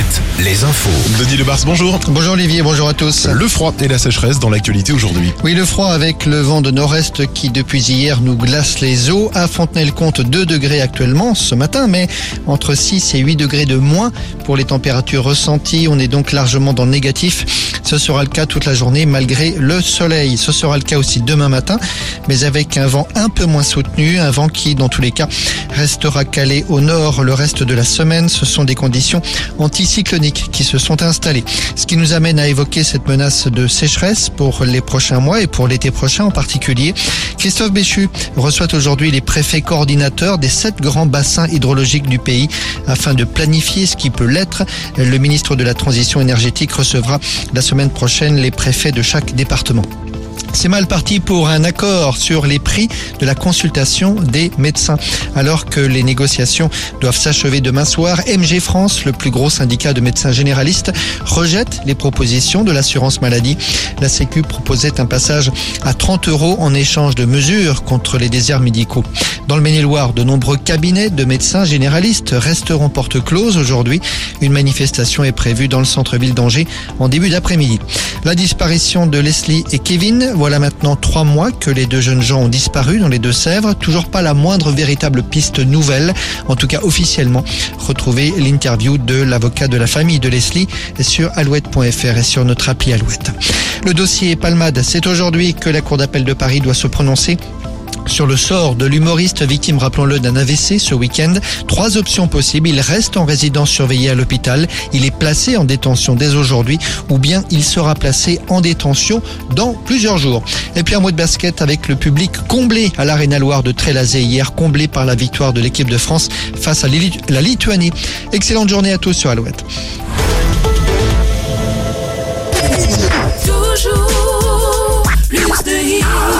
Alouette, les infos. Denis Lebars, bonjour. Bonjour Olivier, bonjour à tous. Le froid et la sécheresse dans l'actualité aujourd'hui. Oui, le froid avec le vent de nord-est qui depuis hier nous glace les eaux. À Fontenay-le-Comte, 2 degrés actuellement ce matin, mais entre 6 et 8 degrés de moins pour les températures ressenties. On est donc largement dans le négatif. Ce sera le cas toute la journée malgré le soleil. Ce sera le cas aussi demain matin, mais avec un vent un peu moins soutenu, un vent qui dans tous les cas restera calé au nord le reste de la semaine. Ce sont des conditions anticycloniques qui se sont installées. Ce qui nous amène à évoquer cette menace de sécheresse pour les prochains mois et pour l'été prochain en particulier. Christophe Béchu reçoit aujourd'hui les préfets coordinateurs des sept grands bassins hydrologiques du pays afin de planifier ce qui peut l'être. Le ministre de la Transition énergétique recevra la semaine prochaine les préfets de chaque département. C'est mal parti pour un accord sur les prix de la consultation des médecins. Alors que les négociations doivent s'achever demain soir, MG France, le plus gros syndicat de médecins généralistes, rejette les propositions de l'assurance maladie. La Sécu proposait un passage à 30 euros en échange de mesures contre les déserts médicaux. Dans le Maine-et-Loire, de nombreux cabinets de médecins généralistes resteront porte close aujourd'hui. Une manifestation est prévue dans le centre-ville d'Angers en début d'après-midi. La disparition de Leslie et Kevin, voilà maintenant trois mois que les deux jeunes gens ont disparu dans les Deux-Sèvres. Toujours pas la moindre véritable piste nouvelle, en tout cas officiellement. Retrouvez l'interview de l'avocat de la famille de Leslie sur alouette.fr et sur notre appli Alouette. Le dossier Palmade, c'est aujourd'hui que la Cour d'appel de Paris doit se prononcer sur le sort de l'humoriste victime, rappelons-le, d'un AVC ce week-end. Trois options possibles. Il reste en résidence surveillée à l'hôpital. Il est placé en détention dès aujourd'hui ou bien il sera placé en détention dans plusieurs jours. Et puis un mot de basket avec le public comblé à l'Arena Loire de Trélazé hier, comblé par la victoire de l'équipe de France face à la Lituanie. Excellente journée à tous sur Alouette. Toujours plus de